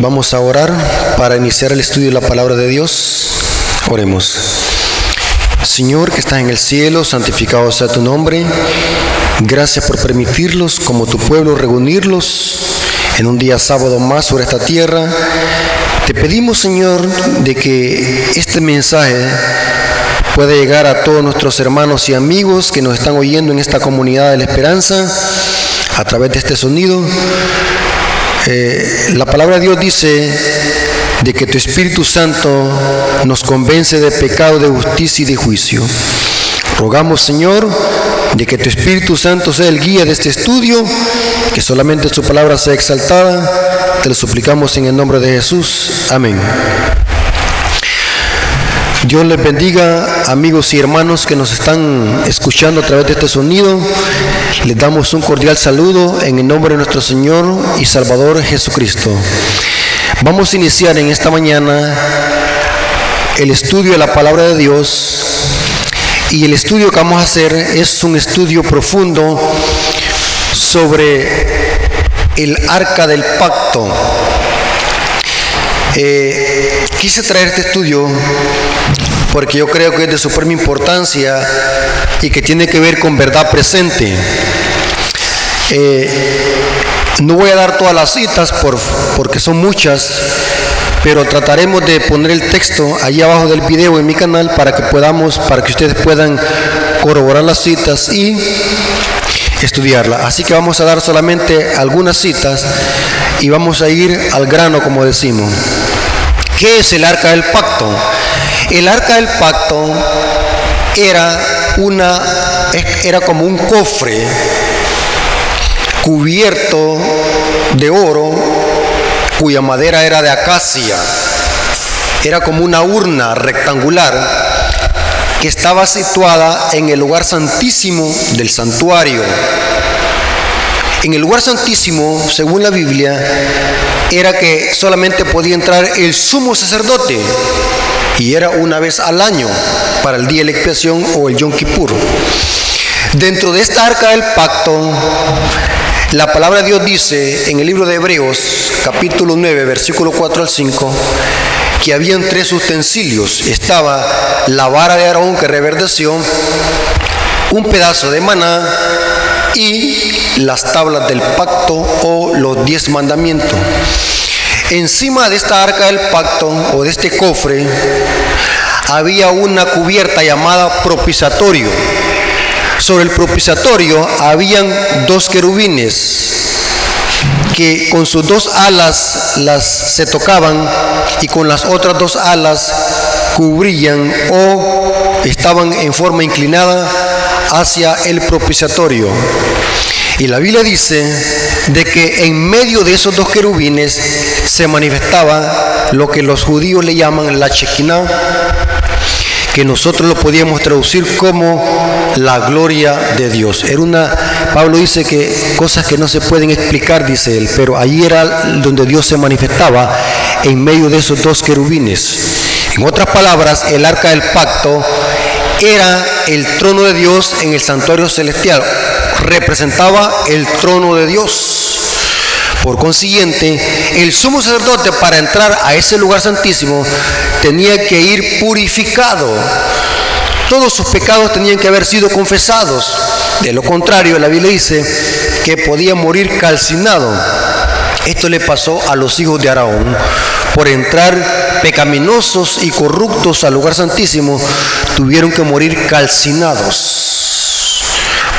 Vamos a orar para iniciar el estudio de la palabra de Dios. Oremos. Señor que estás en el cielo, santificado sea tu nombre. Gracias por permitirlos como tu pueblo reunirlos en un día sábado más sobre esta tierra. Te pedimos, Señor, de que este mensaje pueda llegar a todos nuestros hermanos y amigos que nos están oyendo en esta comunidad de la esperanza a través de este sonido. Eh, la palabra de Dios dice de que tu Espíritu Santo nos convence de pecado, de justicia y de juicio. Rogamos, Señor, de que tu Espíritu Santo sea el guía de este estudio, que solamente su palabra sea exaltada. Te lo suplicamos en el nombre de Jesús. Amén. Dios les bendiga, amigos y hermanos que nos están escuchando a través de este sonido. Les damos un cordial saludo en el nombre de nuestro Señor y Salvador Jesucristo. Vamos a iniciar en esta mañana el estudio de la palabra de Dios y el estudio que vamos a hacer es un estudio profundo sobre el arca del pacto. Eh, quise traer este estudio porque yo creo que es de suprema importancia y que tiene que ver con verdad presente. Eh, no voy a dar todas las citas por, porque son muchas, pero trataremos de poner el texto ahí abajo del video en mi canal para que podamos, para que ustedes puedan corroborar las citas y estudiarla. Así que vamos a dar solamente algunas citas y vamos a ir al grano, como decimos. ¿Qué es el arca del pacto? El arca del pacto era una era como un cofre cubierto de oro cuya madera era de acacia. Era como una urna rectangular que estaba situada en el lugar santísimo del santuario. En el lugar santísimo, según la Biblia, era que solamente podía entrar el sumo sacerdote y era una vez al año para el día de la expiación o el Yom Kippur. Dentro de esta arca del pacto, la palabra de Dios dice en el libro de Hebreos, capítulo 9, versículo 4 al 5, que habían tres utensilios. Estaba la vara de Aarón que reverdeció, un pedazo de maná y las tablas del pacto o los diez mandamientos. Encima de esta arca del pacto o de este cofre había una cubierta llamada propiciatorio. Sobre el propiciatorio habían dos querubines que con sus dos alas las se tocaban y con las otras dos alas cubrían o estaban en forma inclinada hacia el propiciatorio. Y la Biblia dice de que en medio de esos dos querubines se manifestaba lo que los judíos le llaman la Shekinah, que nosotros lo podíamos traducir como la gloria de Dios. Era una, Pablo dice que cosas que no se pueden explicar, dice él, pero ahí era donde Dios se manifestaba en medio de esos dos querubines. En otras palabras, el arca del pacto era el trono de Dios en el santuario celestial, representaba el trono de Dios. Por consiguiente, el sumo sacerdote para entrar a ese lugar santísimo tenía que ir purificado. Todos sus pecados tenían que haber sido confesados. De lo contrario, la Biblia dice que podía morir calcinado. Esto le pasó a los hijos de Araón. Por entrar pecaminosos y corruptos al lugar santísimo, tuvieron que morir calcinados.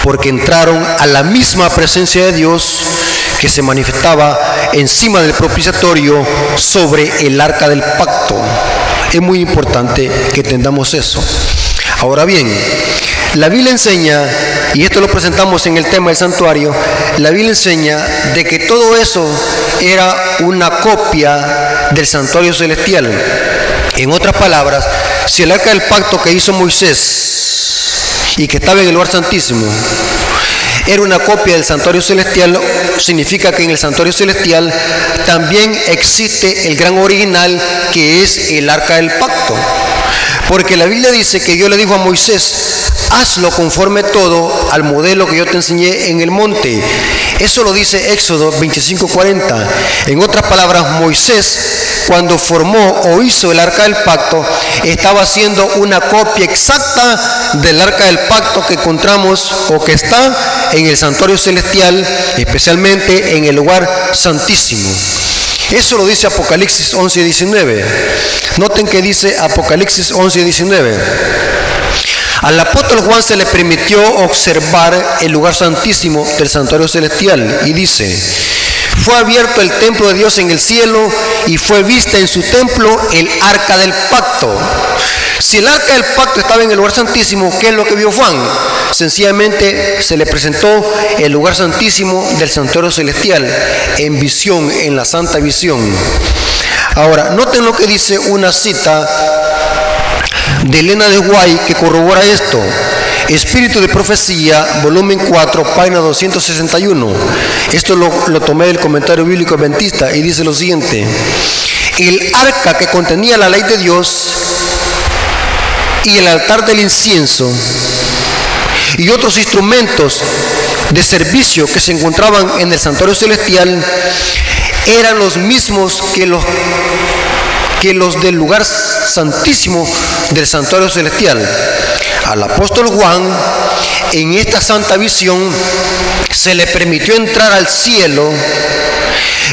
Porque entraron a la misma presencia de Dios que se manifestaba encima del propiciatorio sobre el arca del pacto. Es muy importante que entendamos eso. Ahora bien, la Biblia enseña, y esto lo presentamos en el tema del santuario, la Biblia enseña de que todo eso era una copia del santuario celestial. En otras palabras, si el arca del pacto que hizo Moisés y que estaba en el lugar santísimo era una copia del santuario celestial, significa que en el santuario celestial también existe el gran original que es el arca del pacto. Porque la Biblia dice que Dios le dijo a Moisés, hazlo conforme todo al modelo que yo te enseñé en el monte. Eso lo dice Éxodo 25:40. En otras palabras, Moisés, cuando formó o hizo el arca del pacto, estaba haciendo una copia exacta del arca del pacto que encontramos o que está en el santuario celestial, especialmente en el lugar santísimo. Eso lo dice Apocalipsis 11 19. Noten que dice Apocalipsis 11 19. Al apóstol Juan se le permitió observar el lugar santísimo del santuario celestial y dice, fue abierto el templo de Dios en el cielo y fue vista en su templo el arca del pacto. Si el arca del pacto estaba en el lugar santísimo, ¿qué es lo que vio Juan? Sencillamente se le presentó el lugar santísimo del santuario celestial en visión, en la santa visión. Ahora, noten lo que dice una cita de Elena de Guay que corrobora esto. Espíritu de Profecía, volumen 4, página 261. Esto lo, lo, tomé del comentario bíblico adventista y dice lo siguiente. El arca que contenía la ley de Dios y el altar del incienso y otros instrumentos de servicio que se encontraban en el santuario celestial eran los mismos que los que los del lugar santísimo del santuario celestial. Al apóstol Juan, en esta santa visión, se le permitió entrar al cielo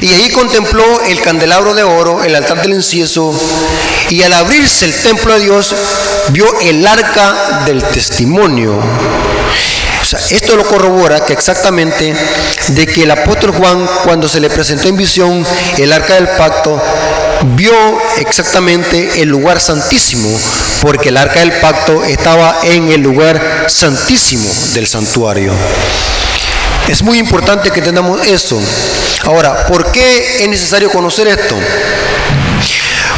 y ahí contempló el candelabro de oro, el altar del incienso, y al abrirse el templo de Dios, vio el arca del testimonio. O sea, esto lo corrobora que exactamente de que el apóstol Juan, cuando se le presentó en visión el arca del pacto, vio exactamente el lugar santísimo, porque el arca del pacto estaba en el lugar santísimo del santuario. Es muy importante que entendamos eso. Ahora, ¿por qué es necesario conocer esto?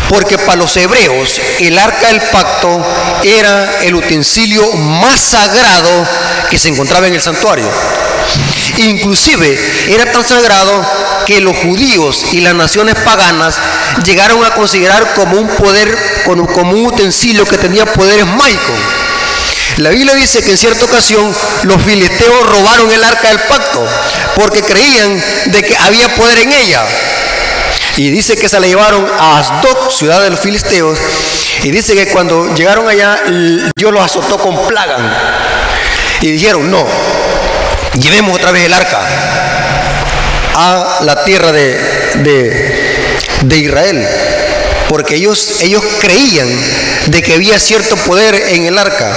Porque para los hebreos el arca del pacto era el utensilio más sagrado que se encontraba en el santuario. Inclusive era tan sagrado que los judíos y las naciones paganas llegaron a considerar como un poder, como un utensilio que tenía poderes mágicos. La Biblia dice que en cierta ocasión los filisteos robaron el arca del pacto porque creían de que había poder en ella. Y dice que se la llevaron a Asdod, ciudad de los filisteos, y dice que cuando llegaron allá Dios los azotó con plaga. Y dijeron, no, llevemos otra vez el arca a la tierra de, de, Israel, porque ellos, ellos creían de que había cierto poder en el arca.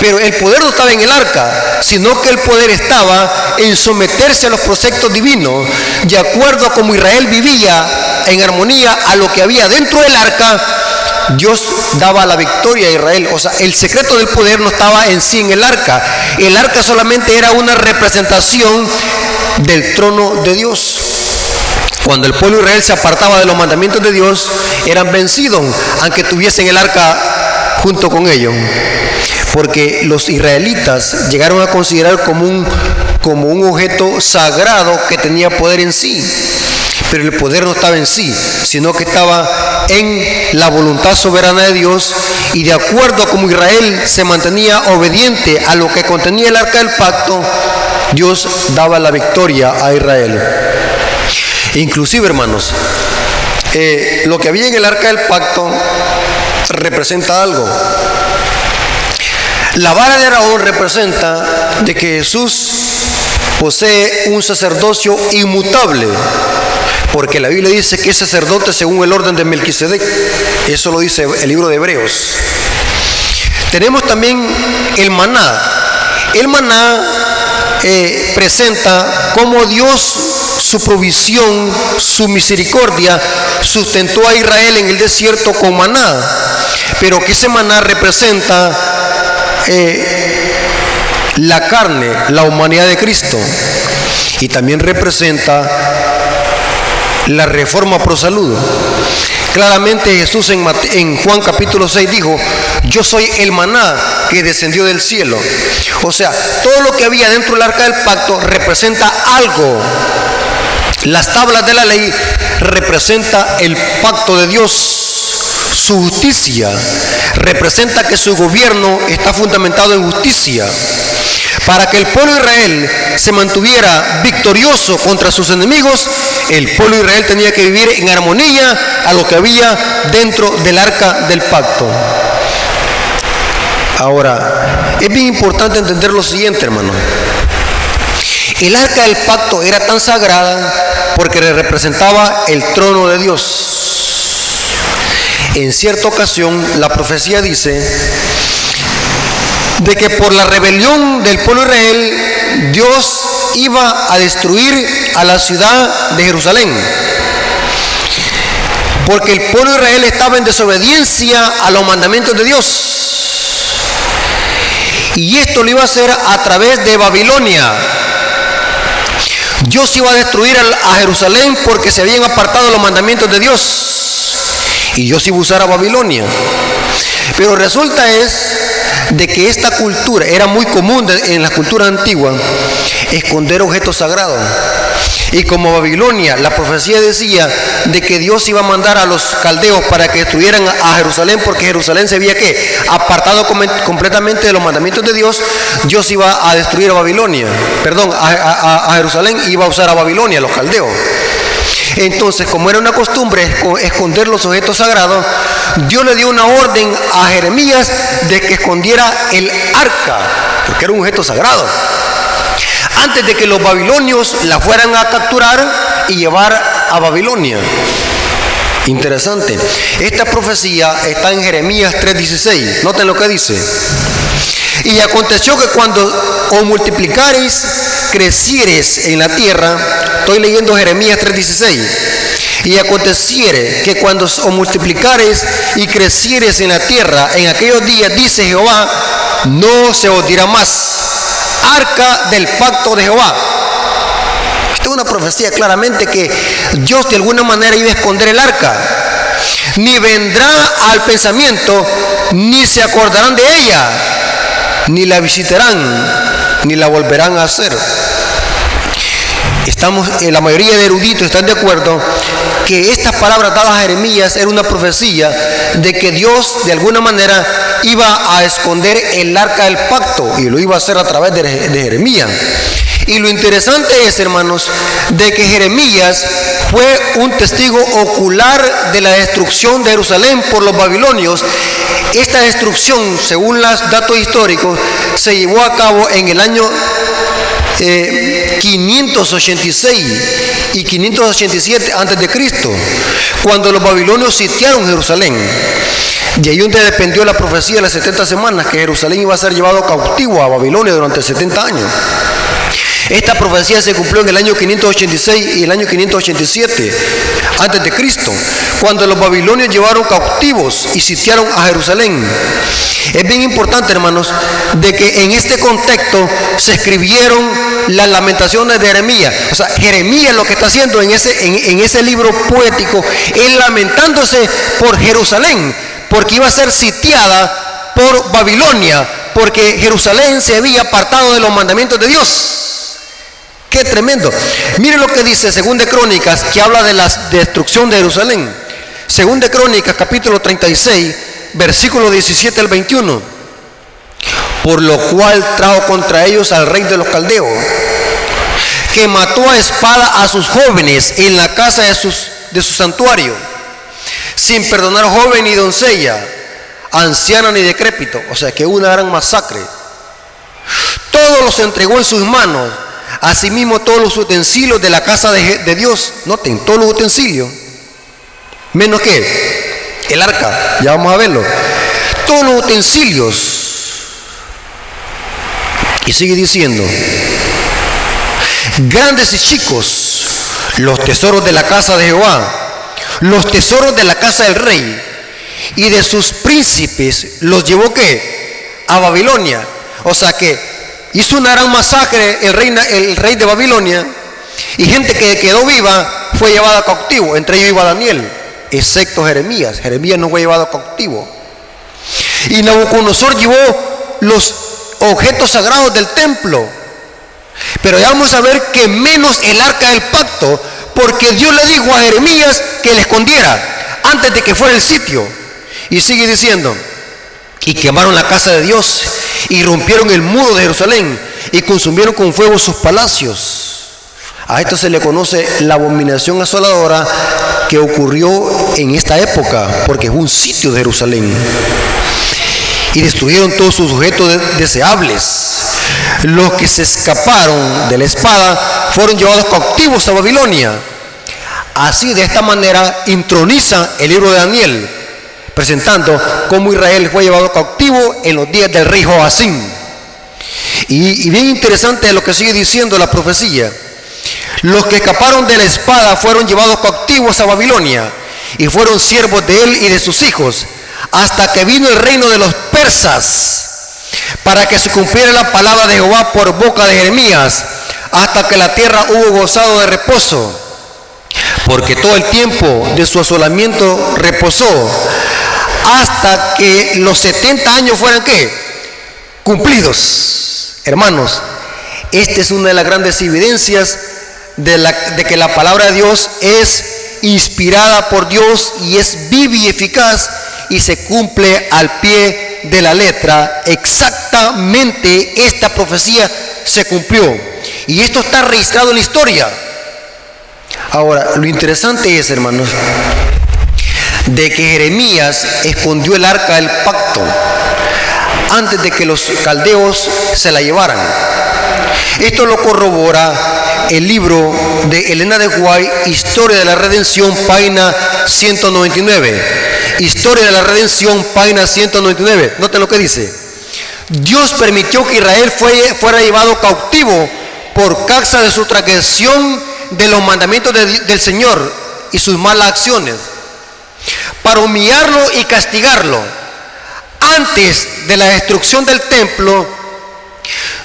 Pero el poder no estaba en el arca, sino que el poder estaba en someterse a los preceptos divinos, de acuerdo a cómo Israel vivía en armonía a lo que había dentro del arca, Dios daba la victoria a Israel. O sea, el secreto del poder no estaba en sí en el arca. El arca solamente era una representación del trono de Dios. Cuando el pueblo de Israel se apartaba de los mandamientos de Dios, eran vencidos, aunque tuviesen el arca junto con ellos. Porque los israelitas llegaron a considerar como un, objeto sagrado que tenía poder en sí pero el poder no estaba en sí, sino que estaba en la voluntad soberana de Dios y de acuerdo a como Israel se mantenía obediente a lo que contenía el arca del pacto, Dios daba la victoria a Israel. Inclusive, hermanos, eh, lo que había en el arca del pacto representa algo. La vara de Araón representa de que Jesús posee un sacerdocio inmutable porque la Biblia dice que es sacerdote según el orden de Melquisedec. Eso lo dice el libro de Hebreos. Tenemos también el maná. El maná eh, presenta cómo Dios, su provisión, su misericordia, sustentó a Israel en el desierto con maná. Pero que ese maná representa eh, la carne, la humanidad de Cristo. Y también representa la reforma pro salud. Claramente Jesús en, Juan capítulo 6 dijo, yo soy el maná que descendió del cielo. O sea, todo lo que había dentro del arca del pacto representa algo. Las tablas de la ley representa el pacto de Dios. Su justicia representa que su gobierno está fundamentado en justicia. Para que el pueblo de Israel se mantuviera victorioso contra sus enemigos, el pueblo de Israel tenía que vivir en armonía a lo que había dentro del arca del pacto. Ahora, es bien importante entender lo siguiente, hermano. El arca del pacto era tan sagrada porque le representaba el trono de Dios. En cierta ocasión, la profecía dice de que por la rebelión del pueblo de Israel, Dios iba a destruir a la ciudad de Jerusalén. Porque el pueblo de Israel estaba en desobediencia a los mandamientos de Dios. Y esto lo iba a hacer a través de Babilonia. Dios iba a destruir a Jerusalén porque se habían apartado los mandamientos de Dios. Y Dios iba a usar a Babilonia. Pero resulta es de que esta cultura era muy común en la cultura antigua esconder objetos sagrados. Y como Babilonia, la profecía decía de que Dios iba a mandar a los caldeos para que destruyeran a Jerusalén, porque Jerusalén se había que apartado completamente de los mandamientos de Dios, Dios iba a destruir a Babilonia, perdón, a, Jerusalén iba a usar a Babilonia, los caldeos. Entonces, como era una costumbre esconder los objetos sagrados, Dios le dio una orden a Jeremías de que escondiera el arca, porque era un objeto sagrado, antes de que los babilonios la fueran a capturar y llevar a Babilonia. Interesante. Esta profecía está en Jeremías 3:16. Noten lo que dice. Y aconteció que cuando os multiplicareis, crecieres en la tierra, estoy leyendo Jeremías 3:16, y aconteciere que cuando os multiplicareis y crecieres en la tierra, en aquellos días, dice Jehová, no se os dirá más, arca del pacto de Jehová. Esta es una profecía claramente que Dios de alguna manera iba a esconder el arca. Ni vendrá al pensamiento, ni se acordarán de ella ni la visitarán, ni la volverán a hacer. Estamos, eh, la mayoría de eruditos están de acuerdo que estas palabras dadas a Jeremías era una profecía de que Dios de alguna manera iba a esconder el arca del pacto y lo iba a hacer a través de, Jeremías. Y lo interesante es, hermanos, de que Jeremías fue un testigo ocular de la destrucción de Jerusalén por los babilonios. Esta destrucción, según los datos históricos, se llevó a cabo en el año 586 eh, y 587 antes de Cristo, cuando los babilonios sitiaron Jerusalén. Y ahí donde dependió la profecía de las 70 semanas, que Jerusalén iba a ser llevado cautivo a Babilonia durante 70 años. Esta profecía se cumplió en el año 586 y el año 587 antes de Cristo, cuando los babilonios llevaron cautivos y sitiaron a Jerusalén. Es bien importante, hermanos, de que en este contexto se escribieron las lamentaciones de Jeremías. O sea, Jeremías lo que está haciendo en ese, en ese libro poético es lamentándose por Jerusalén, porque iba a ser sitiada por Babilonia, porque Jerusalén se había apartado de los mandamientos de Dios. Qué tremendo. Mire lo que dice Según de Crónicas, que habla de la destrucción de Jerusalén. Según de Crónicas, capítulo 36, versículo 17 al 21. Por lo cual trajo contra ellos al rey de los caldeos, que mató a espada a sus jóvenes en la casa de su santuario, sin perdonar joven ni doncella, anciana ni decrépito. O sea que una gran masacre. Todos los entregó en sus manos Asimismo todos los utensilios de la casa de, Dios, noten, todos los utensilios, menos que el arca, ya vamos a verlo, todos los utensilios. Y sigue diciendo, grandes y chicos, los tesoros de la casa de Jehová, los tesoros de la casa del rey y de sus príncipes, los llevó que a Babilonia. O sea que hizo una gran masacre el rey, el rey de Babilonia y gente que quedó viva fue llevada cautivo, entre ellos iba Daniel, excepto Jeremías. Jeremías no fue llevado cautivo. Y Nabucodonosor llevó los objetos sagrados del templo. Pero ya vamos a ver que menos el arca del pacto, porque Dios le dijo a Jeremías que le escondiera antes de que fuera el sitio. Y sigue diciendo, y quemaron la casa de Dios y rompieron el muro de Jerusalén y consumieron con fuego sus palacios. A esto se le conoce la abominación asoladora que ocurrió en esta época, porque es un sitio de Jerusalén. Y destruyeron todos sus objetos deseables. Los que se escaparon de la espada fueron llevados cautivos a Babilonia. Así, de esta manera, introniza el libro de Daniel, presentando cómo Israel fue llevado cautivo en los días del rey Joacín. Y, y bien interesante lo que sigue diciendo la profecía. Los que escaparon de la espada fueron llevados cautivos a Babilonia y fueron siervos de él y de sus hijos hasta que vino el reino de los persas para que se cumpliera la palabra de Jehová por boca de Jeremías hasta que la tierra hubo gozado de reposo porque todo el tiempo de su asolamiento reposó hasta que los 70 años fueran qué cumplidos hermanos esta es una de las grandes evidencias de, que la palabra de Dios es inspirada por Dios y es viva y eficaz y se cumple al pie de la letra. Exactamente esta profecía se cumplió. Y esto está registrado en la historia. Ahora, lo interesante es, hermanos, de que Jeremías escondió el arca del pacto antes de que los caldeos se la llevaran. Esto lo corrobora el libro de Elena de Guay, Historia de la Redención, página 199. Historia de la Redención, página 199. Noten lo que dice. Dios permitió que Israel fuera llevado cautivo por causa de su transgresión de los mandamientos del Señor y sus malas acciones, para humillarlo y castigarlo. Antes de la destrucción del templo,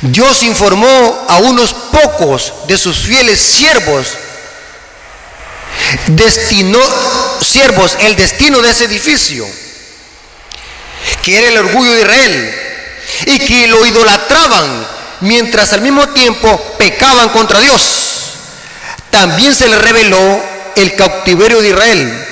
Dios informó a unos pocos de sus fieles siervos, destinó siervos el destino de ese edificio, que era el orgullo de Israel, y que lo idolatraban mientras al mismo tiempo pecaban contra Dios. También se le reveló el cautiverio de Israel.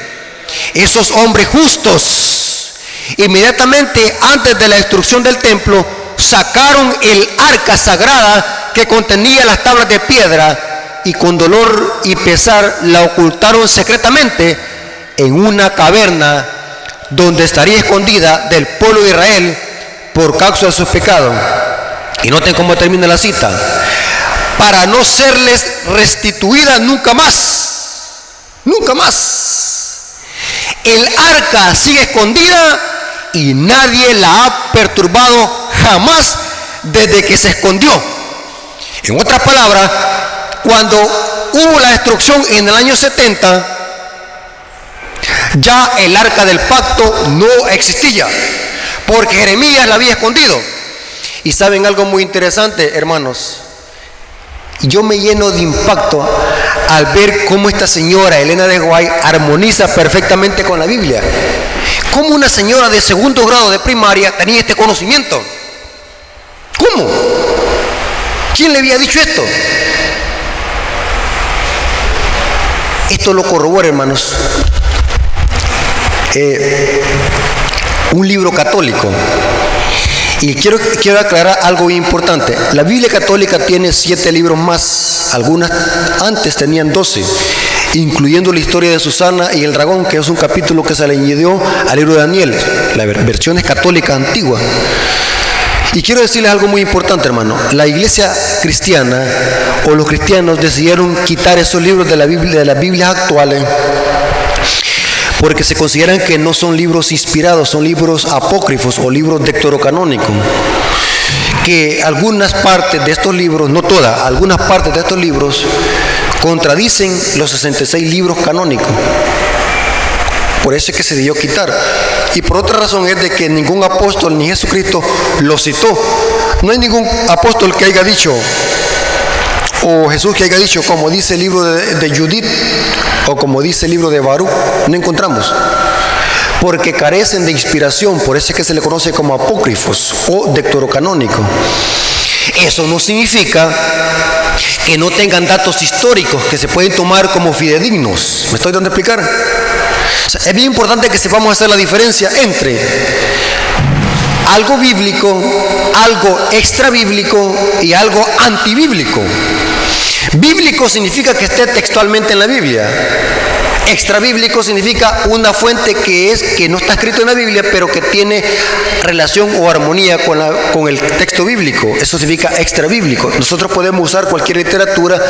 Esos hombres justos, inmediatamente antes de la destrucción del templo, sacaron el arca sagrada que contenía las tablas de piedra y con dolor y pesar la ocultaron secretamente en una caverna donde estaría escondida del pueblo de Israel por causa de sus pecados. Y noten cómo termina la cita. Para no serles restituida nunca más. Nunca más. El arca sigue escondida y nadie la ha perturbado jamás desde que se escondió. En otras palabras, cuando hubo la destrucción en el año 70, ya el arca del pacto no existía, porque Jeremías la había escondido. Y saben algo muy interesante, hermanos. Yo me lleno de impacto al ver cómo esta señora, Elena de Guay, armoniza perfectamente con la Biblia. Cómo una señora de segundo grado de primaria tenía este conocimiento. ¿Cómo? ¿Quién le había dicho esto? Esto lo corrobora, hermanos. Eh, un libro católico. Y quiero, quiero aclarar algo importante. La Biblia católica tiene siete libros más. Algunas antes tenían doce, incluyendo la historia de Susana y el dragón, que es un capítulo que se le añadió al libro de Daniel, la versión es católica antigua. Y quiero decirles algo muy importante, hermano. La iglesia cristiana o los cristianos decidieron quitar esos libros de la Biblia, de las Biblias actuales porque se consideran que no son libros inspirados, son libros apócrifos o libros dectorocanónicos. Que algunas partes de estos libros, no todas, algunas partes de estos libros contradicen los 66 libros canónicos. Por eso es que se dio quitar. Y por otra razón es de que ningún apóstol ni Jesucristo lo citó. No hay ningún apóstol que haya dicho, o Jesús que haya dicho, como dice el libro de, Judith, o como dice el libro de Baruch, no encontramos. Porque carecen de inspiración, por eso es que se le conoce como apócrifos o dectorocanónico. Eso no significa que no tengan datos históricos que se pueden tomar como fidedignos. ¿Me estoy dando a explicar? es bien importante que sepamos hacer la diferencia entre algo bíblico, algo extra bíblico y algo antibíblico. Bíblico significa que esté textualmente en la Biblia. Extra bíblico significa una fuente que es que no está escrito en la Biblia, pero que tiene relación o armonía con, con el texto bíblico. Eso significa extra bíblico. Nosotros podemos usar cualquier literatura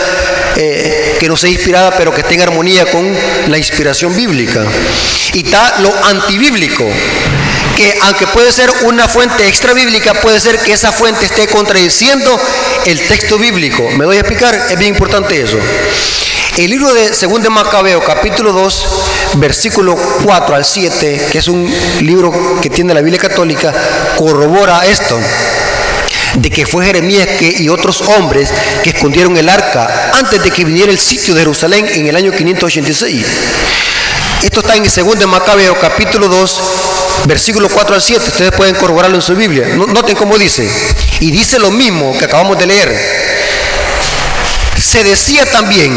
eh, que no sea inspirada, pero que en armonía con la inspiración bíblica. Y está lo antibíblico, que aunque puede ser una fuente extra bíblica, puede ser que esa fuente esté contradiciendo el texto bíblico. ¿Me voy a explicar? Es bien importante eso. El libro de 2 de Macabeo, capítulo 2, versículo 4 al 7, que es un libro que tiene la Biblia católica, corrobora esto de que fue Jeremías y otros hombres que escondieron el arca antes de que viniera el sitio de Jerusalén en el año 586. Esto está en el 2 de Macabeo, capítulo 2, versículo 4 al 7. Ustedes pueden corroborarlo en su Biblia. Noten cómo dice. Y dice lo mismo que acabamos de leer. Se decía también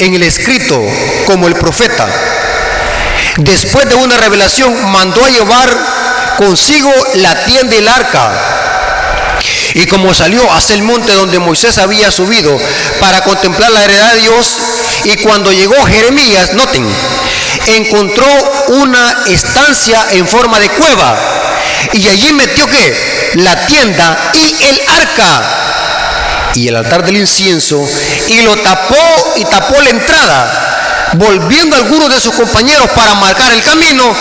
en el escrito como el profeta, después de una revelación mandó a llevar consigo la tienda y el arca. Y como salió hacia el monte donde Moisés había subido para contemplar la heredad de Dios, y cuando llegó Jeremías, noten, encontró una estancia en forma de cueva, y allí metió que la tienda y el arca y el altar del incienso y lo tapó y tapó la entrada, volviendo algunos de sus compañeros para marcar el camino,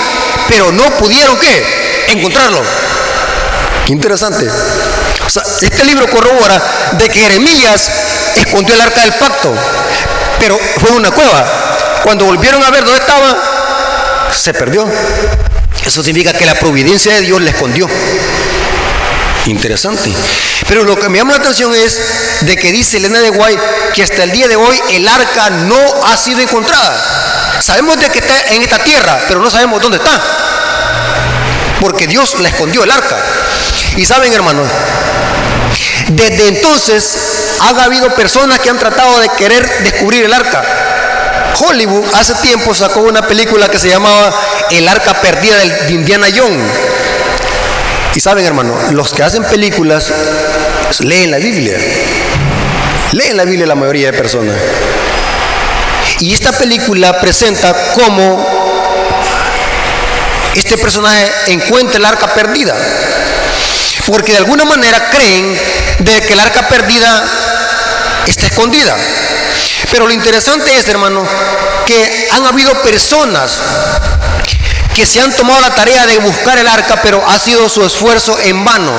pero no pudieron qué? Encontrarlo. Qué interesante. este libro corrobora de que Jeremías escondió el arca del pacto, pero fue una cueva. Cuando volvieron a ver dónde estaba, se perdió. Eso significa que la providencia de Dios le escondió. Interesante. Pero lo que me llama la atención es de que dice Elena de Guay que hasta el día de hoy el arca no ha sido encontrada. Sabemos de que está en esta tierra, pero no sabemos dónde está. Porque Dios la escondió el arca. Y saben, hermanos, desde entonces ha habido personas que han tratado de querer descubrir el arca. Hollywood hace tiempo sacó una película que se llamaba El arca perdida de Indiana Jones y saben, hermano, los que hacen películas leen la Biblia. Leen la Biblia la mayoría de personas. Y esta película presenta cómo este personaje encuentra el arca perdida. Porque de alguna manera creen de que el arca perdida está escondida. Pero lo interesante es, hermano, que han habido personas que se han tomado la tarea de buscar el arca, pero ha sido su esfuerzo en vano.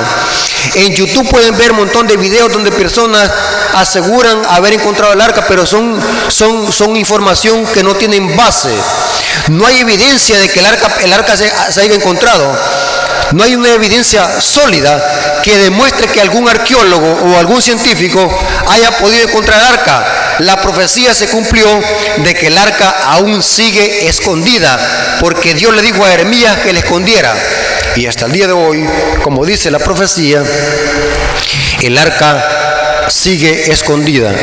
En YouTube pueden ver un montón de videos donde personas aseguran haber encontrado el arca, pero son, son, son información que no tienen base. No hay evidencia de que el arca, el arca se, se haya encontrado. No hay una evidencia sólida que demuestre que algún arqueólogo o algún científico haya podido encontrar el arca la profecía se cumplió de que el arca aún sigue escondida, porque Dios le dijo a Jeremías que la escondiera. Y hasta el día de hoy, como dice la profecía, el arca sigue escondida.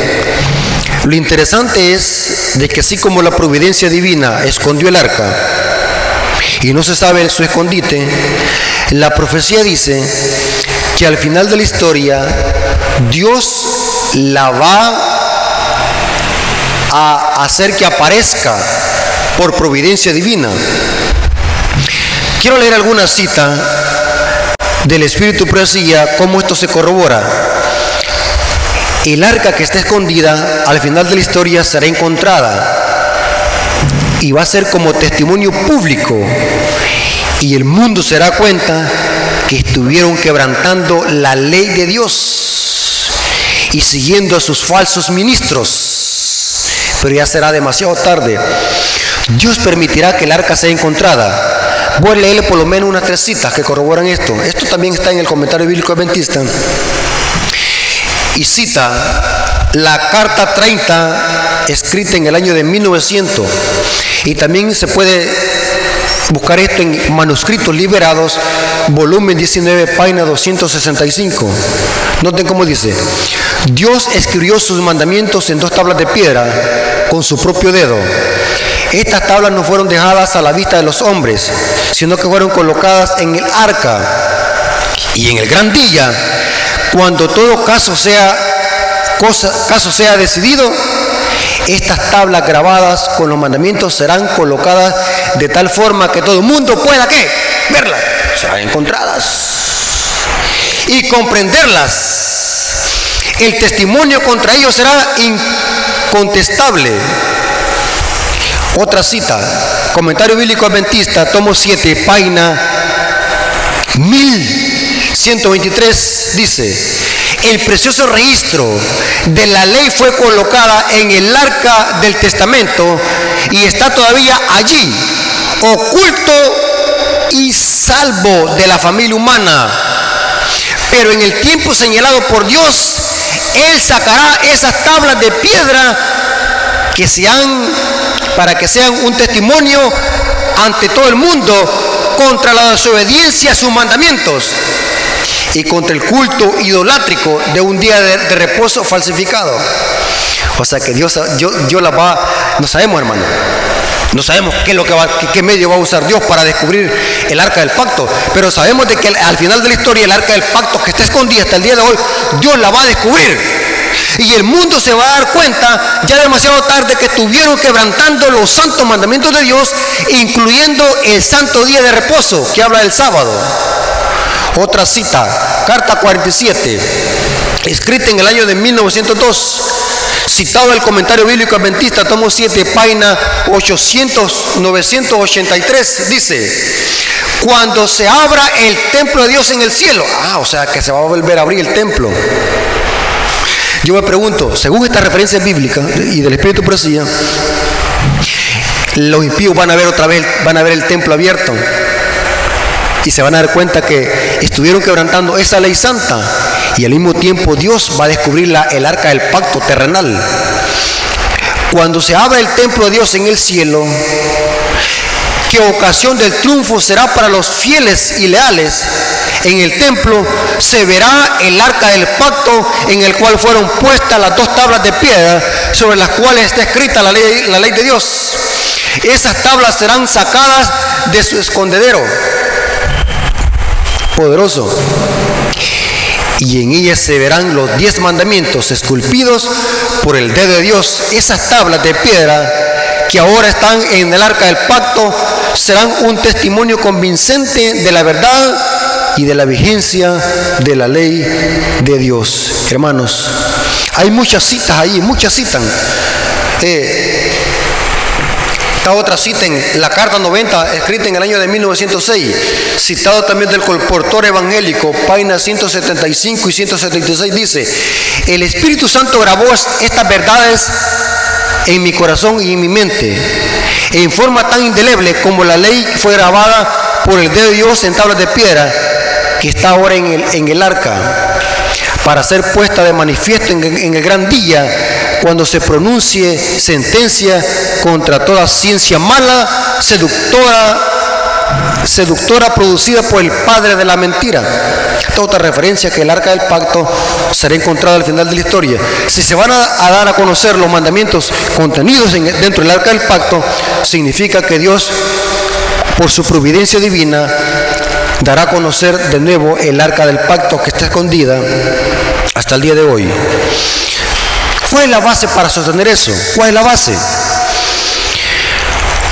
Lo interesante es de que así como la providencia divina escondió el arca y no se sabe su escondite, la profecía dice que al final de la historia Dios la va a hacer que aparezca por providencia divina. Quiero leer alguna cita del Espíritu Profecía, cómo esto se corrobora. El arca que está escondida al final de la historia será encontrada y va a ser como testimonio público y el mundo se dará cuenta que estuvieron quebrantando la ley de Dios y siguiendo a sus falsos ministros pero ya será demasiado tarde. Dios permitirá que el arca sea encontrada. Voy a leerle por lo menos unas tres citas que corroboran esto. Esto también está en el comentario bíblico adventista. Y cita la carta 30 escrita en el año de 1900. Y también se puede buscar esto en manuscritos liberados, volumen 19, página 265. Noten cómo dice, Dios escribió sus mandamientos en dos tablas de piedra con su propio dedo. Estas tablas no fueron dejadas a la vista de los hombres, sino que fueron colocadas en el arca Y en el gran día, cuando todo caso sea, caso sea decidido, estas tablas grabadas con los mandamientos serán colocadas de tal forma que todo el mundo pueda ¿qué? verlas, serán encontradas y comprenderlas. El testimonio contra ellos será incontestable. Otra cita, comentario bíblico adventista, tomo 7, página 1123, dice, el precioso registro de la ley fue colocada en el arca del testamento y está todavía allí, oculto y salvo de la familia humana. Pero en el tiempo señalado por Dios, Él sacará esas tablas de piedra que sean para que sean un testimonio ante todo el mundo contra la desobediencia a sus mandamientos y contra el culto idolátrico de un día de, reposo falsificado. O sea que Dios, Dios, la va, no sabemos hermano, no sabemos qué, es lo que va, qué, medio va a usar Dios para descubrir el arca del pacto, pero sabemos de que al final de la historia el arca del pacto que está escondida hasta el día de hoy, Dios la va a descubrir. Y el mundo se va a dar cuenta ya demasiado tarde que estuvieron quebrantando los santos mandamientos de Dios, incluyendo el santo día de reposo que habla del sábado. Otra cita, carta 47, escrita en el año de 1902, citado el comentario bíblico adventista, tomo 7, página 800, 983, dice, cuando se abra el templo de Dios en el cielo, ah, o sea que se va a volver a abrir el templo. Yo me pregunto, según esta referencia bíblica y del Espíritu Profecía, los impíos van a ver otra vez, van a ver el templo abierto y se van a dar cuenta que estuvieron quebrantando esa ley santa y al mismo tiempo Dios va a descubrir la, el arca del pacto terrenal. Cuando se abra el templo de Dios en el cielo, que ocasión del triunfo será para los fieles y leales, en el templo se verá el arca del pacto en el cual fueron puestas las dos tablas de piedra sobre las cuales está escrita la ley, la ley de Dios. Esas tablas serán sacadas de su escondedero poderoso. Y en ellas se verán los diez mandamientos esculpidos por el dedo de Dios. Esas tablas de piedra que ahora están en el arca del pacto serán un testimonio convincente de la verdad y de la vigencia de la ley de Dios. Hermanos, hay muchas citas ahí, muchas citan. Eh, otra cita en la carta 90, escrita en el año de 1906, citado también del colportor evangélico, páginas 175 y 176, dice, el Espíritu Santo grabó estas verdades en mi corazón y en mi mente, en forma tan indeleble como la ley fue grabada por el dedo de Dios en tablas de piedra, que está ahora en el, en el arca, para ser puesta de manifiesto en, en el gran día cuando se pronuncie sentencia contra toda ciencia mala, seductora, seductora producida por el padre de la mentira. Esta otra referencia que el arca del pacto será encontrada al final de la historia. Si se van a, dar a conocer los mandamientos contenidos dentro del arca del pacto, significa que Dios, por su providencia divina, dará a conocer de nuevo el arca del pacto que está escondida hasta el día de hoy. ¿Cuál es la base para sostener eso? ¿Cuál es la base?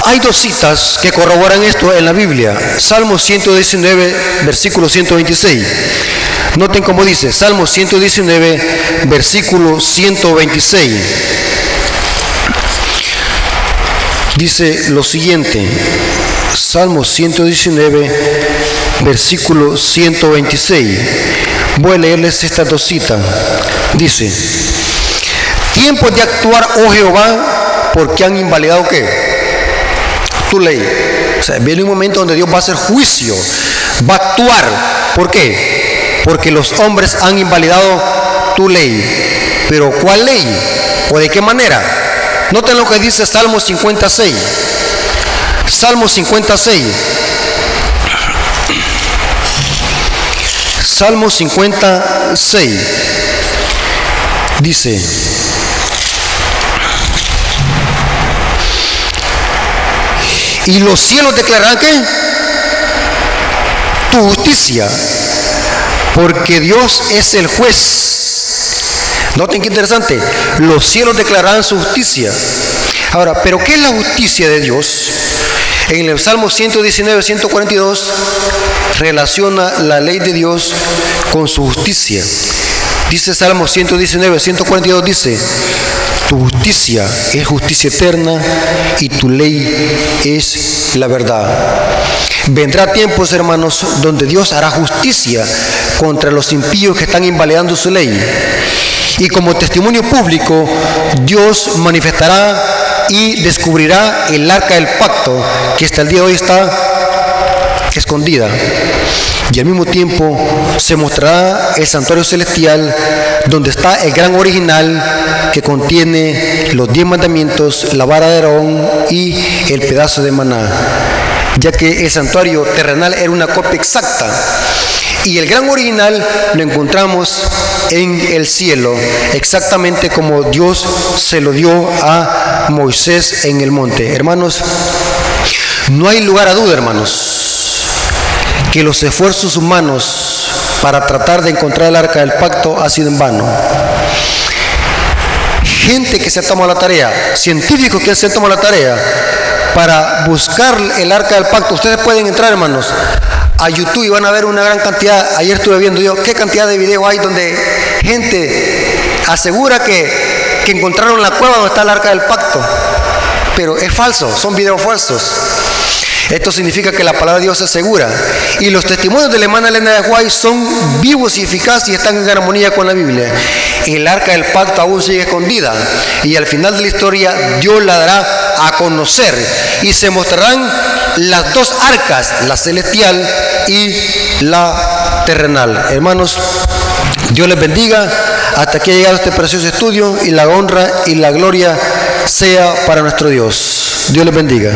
Hay dos citas que corroboran esto en la Biblia. Salmo 119, versículo 126. Noten cómo dice, Salmo 119, versículo 126. Dice lo siguiente, Salmo 119, versículo 126. Voy a leerles estas dos citas. Dice, Tiempo de actuar, oh Jehová, porque han invalidado qué? Tu ley. O sea, viene un momento donde Dios va a hacer juicio, va a actuar. ¿Por qué? Porque los hombres han invalidado tu ley. Pero ¿cuál ley? ¿O de qué manera? Noten lo que dice Salmo 56. Salmo 56. Salmo 56. Dice, Y los cielos declararán que tu justicia. porque Dios es el juez. Noten qué interesante, los cielos declararán su justicia. Ahora, ¿pero qué es la justicia de Dios? En el Salmo 119, 142 relaciona la ley de Dios con su justicia. Dice Salmo 119, 142, dice, tu justicia es justicia eterna y tu ley es la verdad. Vendrá tiempos, hermanos, donde Dios hará justicia contra los impíos que están invalidando su ley. Y como testimonio público, Dios manifestará y descubrirá el arca del pacto que hasta el día de hoy está escondida. Y al mismo tiempo se mostrará el santuario celestial donde está el gran original que contiene los diez mandamientos, la vara de Aarón y el pedazo de maná, ya que el santuario terrenal era una copia exacta. Y el gran original lo encontramos en el cielo, exactamente como Dios se lo dio a Moisés en el monte. Hermanos, no hay lugar a duda, hermanos que los esfuerzos humanos para tratar de encontrar el arca del pacto ha sido en vano. Gente que se ha tomado la tarea, científicos que se han tomado la tarea para buscar el arca del pacto. Ustedes pueden entrar, hermanos, a YouTube y van a ver una gran cantidad. Ayer estuve viendo yo qué cantidad de videos hay donde gente asegura que, que encontraron la cueva donde está el arca del pacto. Pero es falso, son videos falsos. Esto significa que la palabra de Dios es segura. Y los testimonios de la hermana Elena de Guay son vivos y eficaces y están en armonía con la Biblia. El arca del pacto aún sigue escondida. Y al final de la historia Dios la dará a conocer. Y se mostrarán las dos arcas, la celestial y la terrenal. Hermanos, Dios les bendiga. Hasta que ha llegado este precioso estudio y la honra y la gloria sea para nuestro Dios. Dios les bendiga.